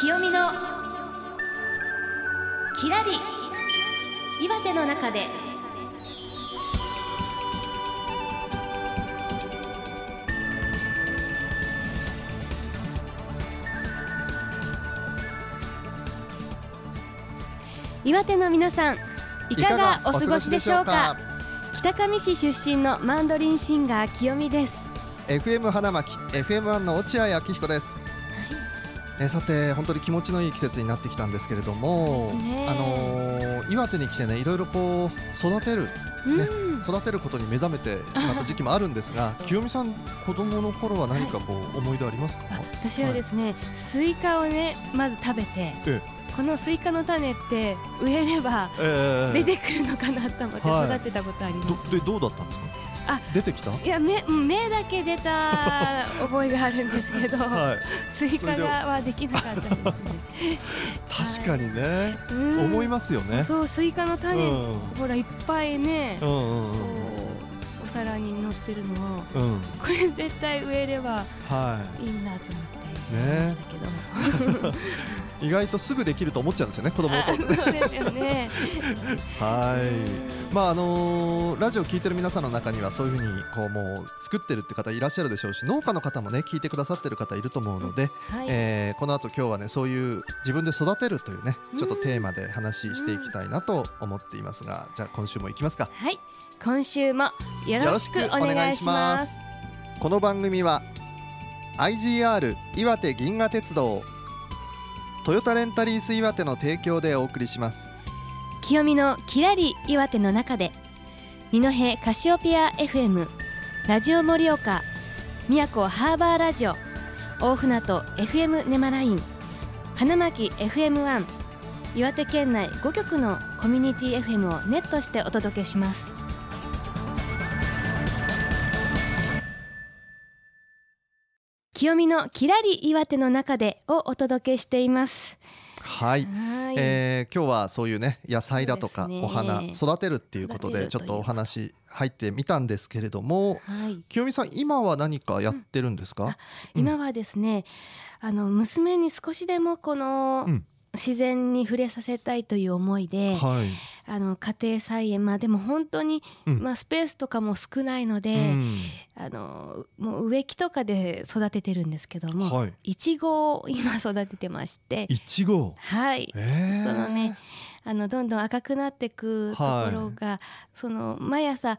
清美のきらり岩手の中で。岩手の皆さんいかがお過ごしでしょうか？北上市出身のマンドリンシンガー清美です。FM 花巻 FM1 の落合明彦です、えーさて本当に気持ちのいい季節になってきたんですけれども、あのー岩手に来てねいろいろこう育てるねうん。育てることに目覚めてしまった時期もあるんですが 清美さん子供の頃は何かこう思い出ありますか、あ私はですね、スイカをねまず食べてえこのスイカの種って植えればえ出てくるのかなと思ってはい。育てたことあります、どでどうだったんですか？あ出てきた？いや目うん目だけ出た 覚えがあるんですけど、はい。スイカがはできなかったですね。確かにね、うん。思いますよね。そうスイカの種、うん。ほらいっぱいね、うんうんこうお皿に乗ってるのをうん。うんこれ絶対植えればはい。いいんだと思ってやりましたけど、意外とすぐできると思っちゃうんですよね子供のあ頃そうですよね。はい。まああのーラジオ聞いてる皆さんの中にはそういうふうにこうもう作ってるって方いらっしゃるでしょうし農家の方もね聞いてくださってる方いると思うので、はい、えーこの後今日はねそういう自分で育てるというねちょっとテーマで話していきたいなと思っていますが、じゃあ今週も行きますか。はい、今週もよろしくお願いします。この番組は IGR 岩手銀河鉄道トヨタレンタリース岩手の提供でお送りします。清美のきらり岩手の中で二戸カシオペア FM ラジオ盛岡宮古ハーバーラジオ大船渡 FM ネマライン花巻 FM1 岩手県内5局のコミュニティ FM をネットしてお届けします。清美のきらり岩手の中でをお届けしています。はい。はい、えー今日はそういうね野菜だとかお花育てるっていうことでちょっとお話入ってみたんですけれどもはい。清美さん今は何かやってるんですか、うん今はですねあの娘に少しでもこのうん自然に触れさせたいという思いで、はい、あの家庭菜園まあでも本当に、うん。まあ、スペースとかも少ないのうで、ん。あのもう植木とかで育ててるんですけども、はい。いちごを今育ててまして。いちごはい。えー、そのねあのどんどん赤くなってくところが、その毎朝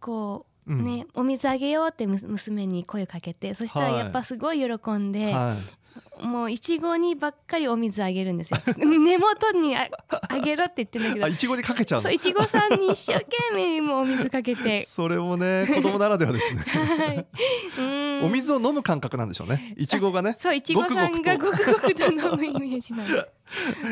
こううん。ね、お水あげようってむ娘に声をかけてそしたらはいやっぱすごい喜んで、はいもういちごにばっかりお水あげるんですよ。根元にああげろって言ってんだけど。あいちごにかけちゃうの？そういちごさんに一生懸命もうお水かけて。それもね子供ならではですね。はい。うん。お水を飲む感覚なんでしょうね。いちごがねそういちごさんがごごくごくと飲むイメージなんです。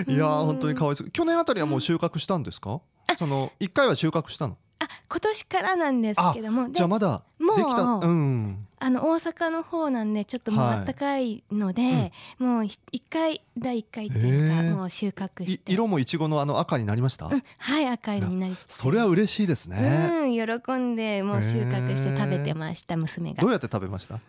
いや本当にかわいそう。去年あたりはもう収穫したんですか？その一回は収穫したの？あ今年からなんですけども。でじゃあまだもうできたうんあの大阪の方なんでちょっともうはい暖かいので、もうひ一回第一回っていうか、もう収穫いして。色もいちごのあの赤になりました？うん、はい赤いになりそれは嬉しいですね。うん喜んでもう収穫して食べてました娘が。どうやって食べました？あ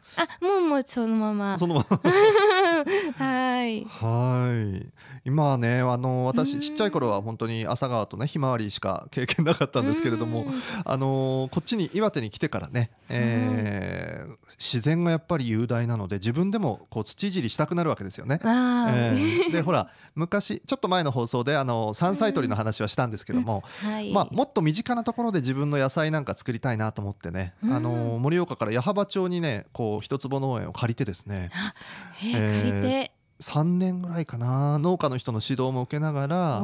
もうもうそのまま。そのまま。はい。はい。今はねあのうん私ちっちゃい頃は本当に朝川とねひまわりしか経験なかったんですけれどもうん。あのこっちに岩手に来てからね、えー自然がやっぱり雄大なので自分でもこう土いじりしたくなるわけですよね。あ。えーーでほら昔ちょっと前の放送であの山菜採りの話はしたんですけども、はい。まあ、もっと身近なところで自分の野菜なんか作りたいなと思ってね、うん。あの盛岡から矢巾町にねこう一坪農園を借りてですねえーえー借りて、3年ぐらいかな農家の人の指導も受けながら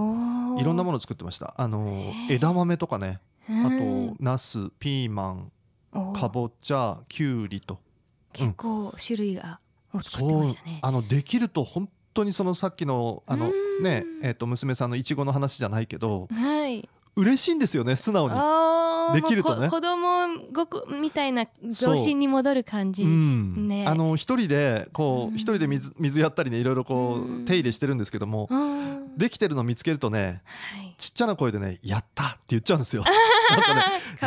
いろんなものを作ってました。あの枝豆とかねあうん。とナスピーマンかぼちゃきゅうりと。結構種類がを作ってましたね。あのできると本当にそのさっきのあのうん。ねえーと娘さんのいちごの話じゃないけどはい。嬉しいんですよね素直に。できるとね。子供ごくみたいな童心に戻る感じ、う。ん。ね。あの一人でこう一人で水水やったりねいろいろこう手入れしてるんですけどもうん。できてるの見つけるとねはい。ちっちゃな声でね「やった!」って言っちゃうんですよ。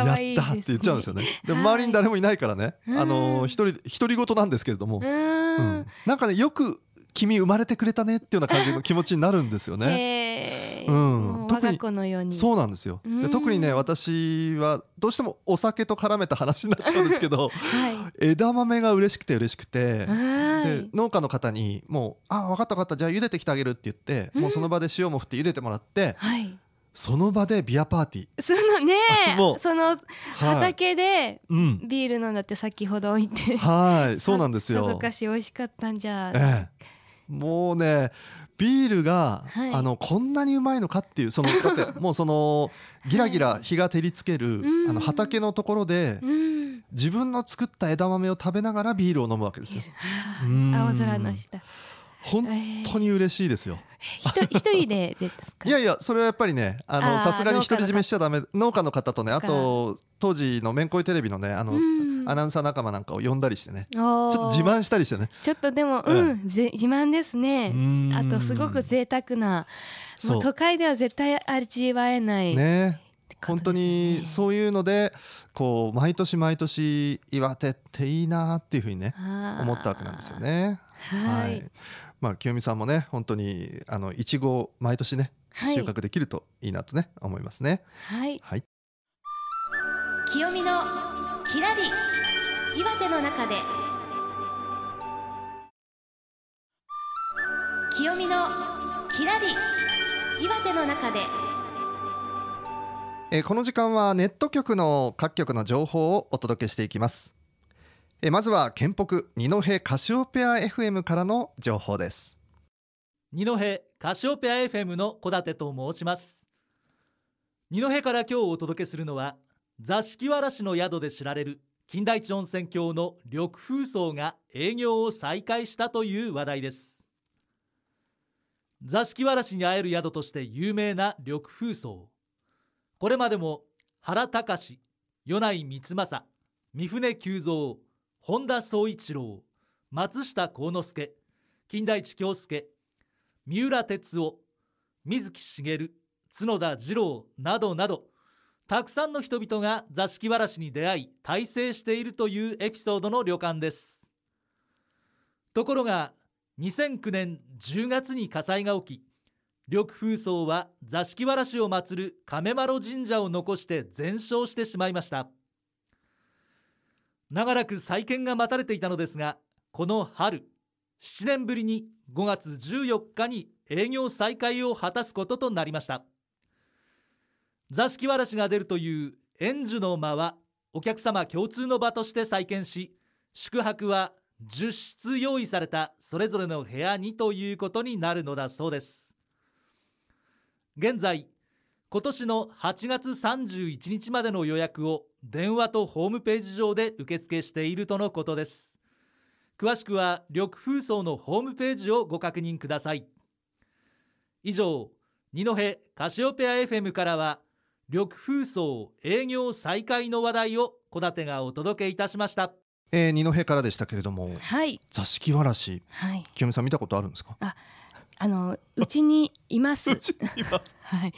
ねやったって言っちゃうんですよね。ではい。周りに誰もいないからね、うん。あの一人独り言なんですけれども、ううんん。なんかねよく君生まれてくれたねっていうような感じの気持ちになるんですよね。へーうん。我が子のように。そうなんですよ。うん。で特にね私はどうしてもお酒と絡めた話になっちゃうんですけど はい。枝豆が嬉しくて嬉しくてはい。で農家の方にもう「あ分かった分かったじゃあ茹でてきてあげる」って言って、うん。もうその場で塩も振って茹でてもらってはい。その場でビアパーティそのね もうそのー、はい。畑でうん、ビール飲んだって先ほど言って。はいそうなんですさぞよ。かし美味しかったんじゃ。ええ、もうねビールが、はい。あのこんなにうまいのかっていうその だってもうそのギラギラ日が照りつける、うん。あの畑のところでうん。自分の作った枝豆を食べながらビールを飲むわけですよ。青空の下。本当に嬉しいですよ。ひと一人でですか？いやいやそれはやっぱりねあのさすがに独り占めしちゃダメ農家の方とねあと当時のめんこいテレビのねあの、うんアナウンサー仲間なんかを呼んだりしてね。ちょっと自慢したりしてね。ちょっとでも、ええうん、ぜ自慢ですね。うん。あとすごく贅沢な、もう。都会では絶対味わえない、ね。本当にそういうのでこう毎年毎年岩手っていいなっていうふうにね思ったわけなんですよ。ね。はい、まあ清美さんもね本当にあのいちごを毎年ねはい。収穫できるといいなとね思いますね。はい、はい。清見のきらり岩手の中で。清見のきらり岩手の中で。えーこの時間はネット局の各局の情報をお届けしていきます。えーまずは県北二戸カシオペア FM からの情報です。二戸カシオペア FM の小立と申します。二戸から今日お届けするのは座敷わらしの宿で知られる金田一温泉郷の緑風荘が営業を再開したという話題です。座敷わらしに会える宿として有名な緑風荘。これまでも原隆米内光政三船久蔵本田宗一郎松下幸之助金田一京介三浦哲夫水木しげる角田二郎などなどたくさんの人々が座敷わらしに出会い大成しているというエピソードの旅館です。ところが2009年10月に火災が起き緑風荘は座敷わらしを祀る亀丸神社を残して全焼してしまいました。長らく再建が待たれていたのですがこの春7年ぶりに5月14日に営業再開を果たすこととなりました。座敷わらしが出るという円寿の間はお客様共通の場として再建し宿泊は10室用意されたそれぞれの部屋にということになるのだそうです。現在今年の8月31日までの予約を電話とホームページ上で受付しているとのことです。詳しくは緑風荘のホームページをご確認ください。以上二戸カシオペア FM からは緑風荘営業再開の話題を小立がお届けいたしました。えー、二戸からでしたけれどもはい。座敷わらしはい。清美さん見たことあるんですか？あのうちにいます。はい。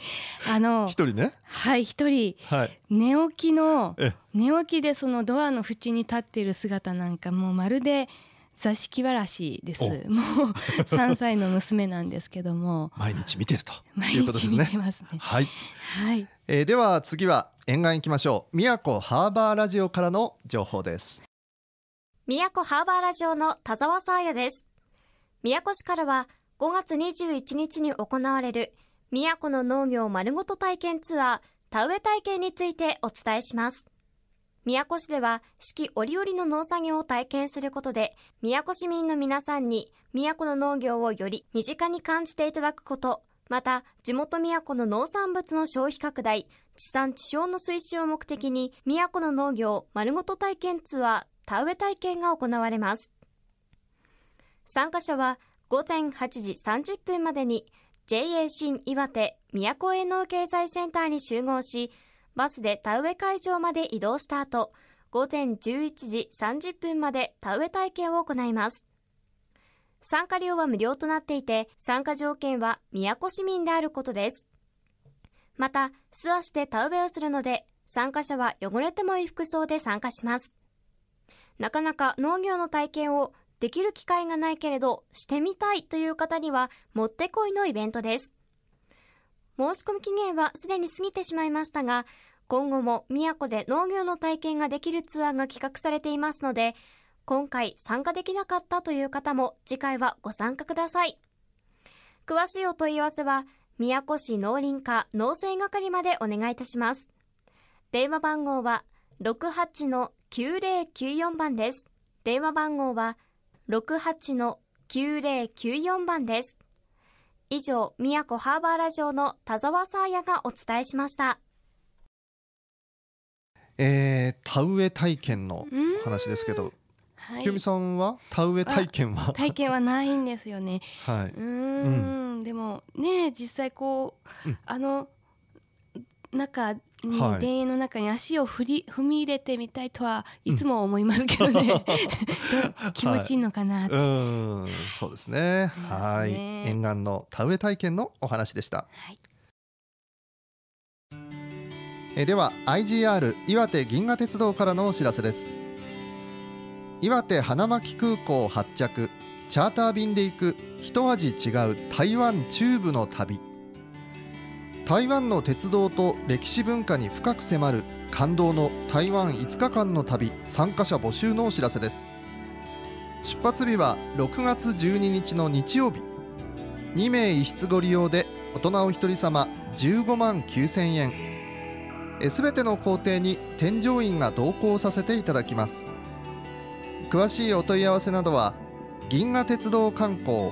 あの一人ね？はい一人。はい。寝起きのえ寝起きでそのドアの縁に立っている姿なんかもうまるで座敷わらしです。お。もう 3歳の娘なんですけども。毎日見てると毎日見てますね。はい、はいえー、では次は沿岸行きましょう宮古ハーバーラジオからの情報です宮古ハーバーラジオの田沢沙耶です。宮古市からは5月21日に行われる宮古の農業丸ごと体験ツアー田植え体験についてお伝えします。宮古市では四季折々の農作業を体験することで宮古市民の皆さんに宮古の農業をより身近に感じていただくことまた地元宮古の農産物の消費拡大地産地消の推進を目的に宮古の農業丸ごと体験ツアー田植え体験が行われます。参加者は午前8時30分までに JA 新岩手宮古営農経済センターに集合しバスで田植え会場まで移動した後午前11時30分まで田植え体験を行います。参加料は無料となっていて参加条件は宮古市民であることです。また素足で田植えをするので参加者は汚れてもいい服装で参加します。なかなか農業の体験をできる機会がないけれどしてみたいという方にはもってこいのイベントです。申し込み期限はすでに過ぎてしまいましたが今後も宮古で農業の体験ができるツアーが企画されていますので今回参加できなかったという方も次回はご参加ください。詳しいお問い合わせは宮古市農林課農政係までお願いいたします。電話番号は68-9094番です。電話番号は68-9094番です。以上宮古ハーバーラジオの田沢沙耶がお伝えしました。えー、田植え体験の話ですけど、はい。清美さんは田植え体験は？体験はないんですよね。はい。うーん、でもね実際こう、うん。あの中に、はい。田園の中に足を振り踏み入れてみたいとはいつも思いますけどね、どう気持ちいいのかな。って、うーん。そうですね。はい。ね。沿岸の田植え体験のお話でした。はい。えーでは IGR 岩手銀河鉄道からのお知らせです岩手花巻空港発着チャーター便で行く一味違う台湾中部の旅。台湾の鉄道と歴史文化に深く迫る感動の台湾5日間の旅参加者募集のお知らせです。出発日は6月12日の日曜日。2名一室ご利用で大人お一人様15万9000円。すべての工程に添乗員が同行させていただきます。詳しいお問い合わせなどは銀河鉄道観光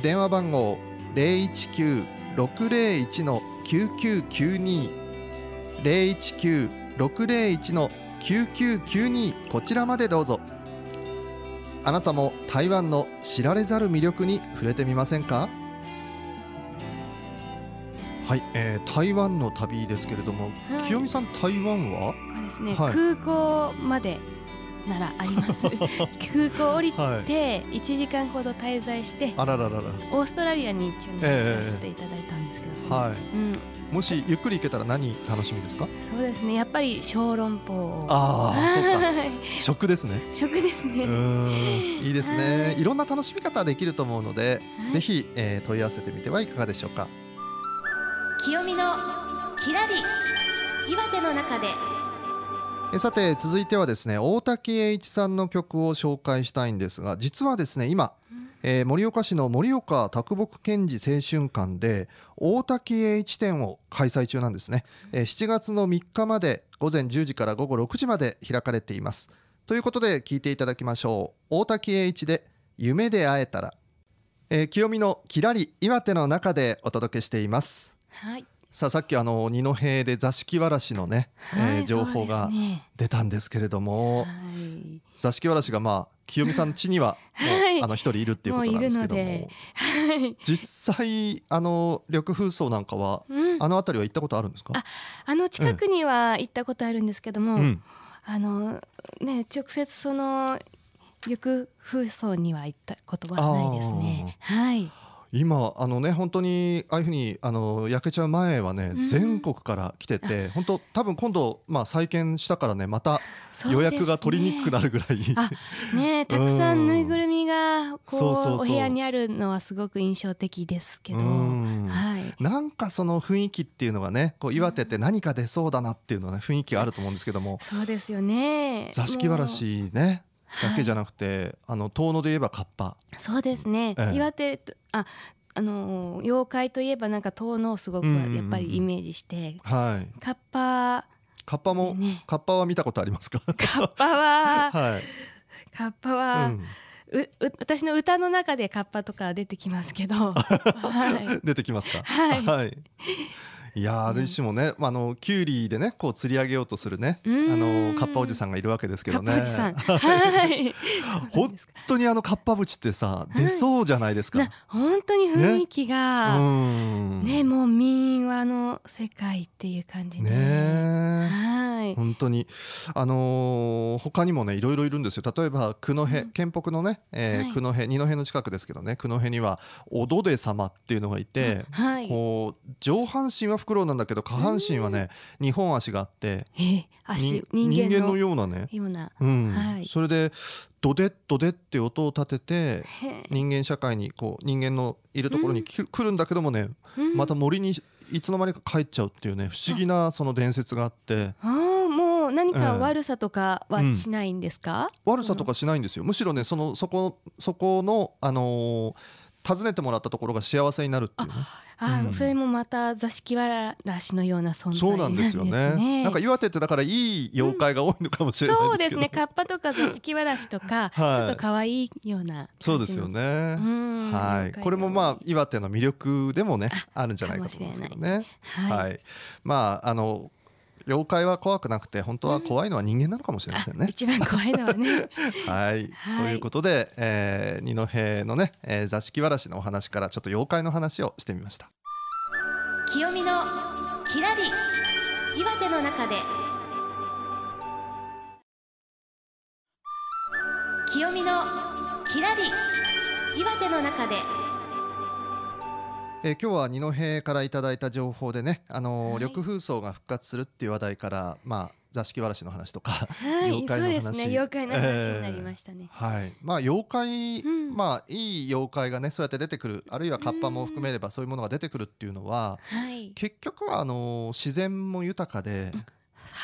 電話番号019-601-9992 019-601-9992こちらまでどうぞ。あなたも台湾の知られざる魅力に触れてみませんか？はい、えー台湾の旅ですけれども、はい。清美さん台湾は？ですね、はい。空港までならあります。空港降りはい。て1時間ほど滞在してあらららら。オーストラリアに去年ええ行かせていただいたんですけど、そのはい。うん、もしゆっくり行けたら何楽しみですか？そうですね。やっぱり小籠包。ああ食ですね。食ですね。いいですね、はい。い、ろんな楽しみ方できると思うので、はい。ぜひ、えー問い合わせてみてはいかがでしょうか。清美のきらり岩手の中でさて続いてはですね大滝栄一さんの曲を紹介したいんですが実はですね今、えー岡市の盛岡卓木賢治青春館で大滝栄一展を開催中なんですね、えー7月の3日まで午前10時から午後6時まで開かれています。ということで聞いていただきましょう。大滝栄一で夢で会えたら、えー清美のきらり岩手の中でお届けしています。はい、さあさっきあの二戸で座敷わらしのね、はいえー情報が出たんですけれども、はい。座敷わらしがまあ清美さん家にはもう、はい。あの一人いるっていうことなんですけどもはい。実際あの緑風荘なんかはうん、あの辺りは行ったことあるんですか？ああの近くには行ったことあるんですけども、うん、あのね直接その緑風荘には行ったことはないですね。はい。今あのね本当にああいうふうにあの焼けちゃう前はね、うん。全国から来てて本当多分今度まあ再建したからねまた予約が取りにくくなるぐらい、あね たくさんぬいぐるみがこうそうお部屋にあるのはすごく印象的ですけど、うん。はい。なんかその雰囲気っていうのがねこう岩手って何か出そうだなっていうのはね雰囲気があると思うんですけども。そうですよね。座敷わらしねだけじゃなくて、あの遠野で言えばカッパ。そうですね。ええ。岩手とああの妖怪といえばなんか遠野をすごくやっぱりイメージして、はい。カッパカッパも、ね。カッパは見たことありますか？カッパははい、カッパは、うん。うう私の歌の中でカッパとか出てきますけど、はい、出てきますか？はい。い、いやーある種もね、まあ、あのキュウリでねこう釣り上げようとするねあのカッパおじさんがいるわけですけカどね。ッパおじさん、はい、本当にあのカッパ淵ってさ出そうじゃないですか、な本当に雰囲気うがん。ねもう民話の世界っていう感じね。はい、本本当に。あのー他にもねいろいろいるんですよ。例えば九戸、うん。県北のね、えーはい。九戸二戸の近くですけどね九戸にはおどで様っていうのがいて、はい。こう上半身はフクロウなんだけど下半身はね二本足があってえー足に人間の？ようなね、ような。うん。はい。それでドデッドデって音を立てて人間社会にこう人間のいるところにき来るんだけどもね、うん。また森にいつの間にか帰っちゃうっていうね不思議なその伝説があって。もう何かええ悪さとかはしないんですか、悪さとかしないんですよ。むしろねそのそこそこのあのー訪ねてもらったところが幸せになるっていうねあー、うん。それもまた座敷わらしのような存在そうなんですすよね。なんか岩手ってだからいい妖怪が多いのかもしれないそうでけど、ですすね。カッパとか座敷わらしとか、ちょっと可愛いようなそうですよね、うん。はい。これもまあ岩手の魅力でもねあるんじゃないかと思いますけどね。あはい、はい、まああの妖怪は怖くなくて本当は怖いのは人間なのかもしれませんね。一番怖いのはね。はい、はい。ということで、えー、二戸のね、えー座敷わらしのお話からちょっと妖怪の話をしてみました。清見のきらり岩手の中で。清見のきらり岩手の中でえー、今日は二戸からいただいた情報でね、あのーはい。緑風荘が復活するっていう話題から、まあ座敷わらしの話とか、はい妖怪の話。そうですね。妖怪の話になりましたね、はい、まあ妖怪、うん。まあいい妖怪がねそうやって出てくる、あるいはカッパも含めればそういうものが出てくるっていうのは、はい。結局はあのー自然も豊かで。はい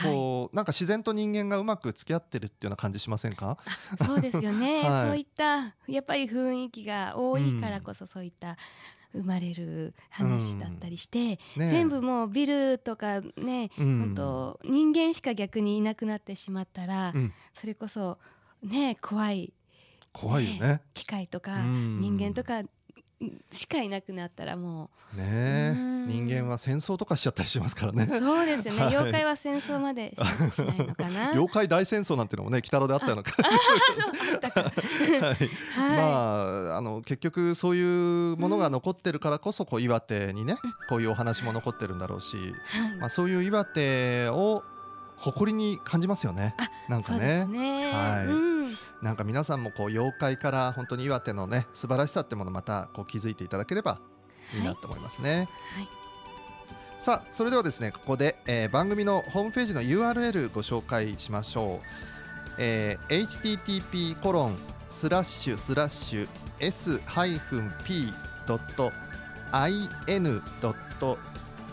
こうなんか自然と人間がうまく付き合ってるっていうような感じしませんか？そうですよね、はい。そういったやっぱり雰囲気が多いからこそそういった生まれる話だったりして、ね全部もうビルとかね、うん。本当人間しか逆にいなくなってしまったら、うん。それこそね怖い怖いよね。機械とかうん。人間とかしかいなくなったらもねえうん人間は戦争とかしちゃったりしますからねう。そうですよね、はい妖怪は戦争までし しないのかな。妖怪大戦争なんてのもね、鬼太郎であったような感じ。はいはいまああの結局そういうものが残ってるからこそこう岩手にね、こういうお話も残ってるんだろうし、はいまあそういう岩手を誇りに感じますよね。なんかね。ね。はいうんなんか皆さんもこう妖怪から本当に岩手のね素晴らしさってものをまたこう気づいていただければいいなと思いますね。はいさあそれではですねここで、えー番組のホームページの URL ご紹介しましょう。えー http コロンスラッシュスラッシュ s ハイフン p ドット in ドット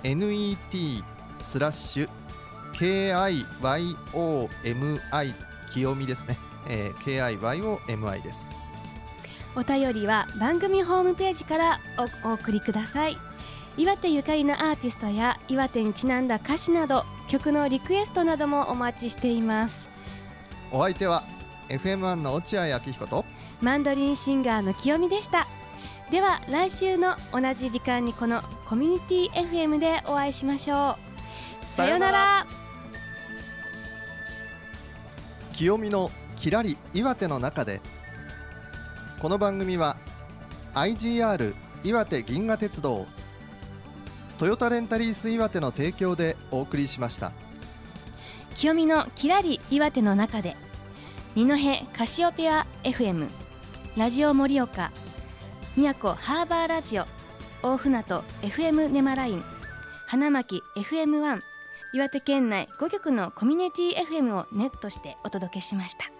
net スラッシュ KIYOMI 清見ですね、えー、KIYOMI です。お便りは番組ホームページからおお送りください。岩手ゆかりのアーティストや岩手にちなんだ歌詞など曲のリクエストなどもお待ちしています。お相手は FM1 の落合明彦とマンドリンシンガーの清美でした。では来週の同じ時間にこのコミュニティ FM でお会いしましょう。さようなら。清見のきらり岩手の中でこの番組は IGR 岩手銀河鉄道トヨタレンタリース岩手の提供でお送りしました清美のきらり岩手の中で二戸カシオペア FM ラジオ盛岡宮古ハーバーラジオ大船渡 FM ネマライン花巻 FM1 岩手県内5局のコミュニティ FM をネットしてお届けしました。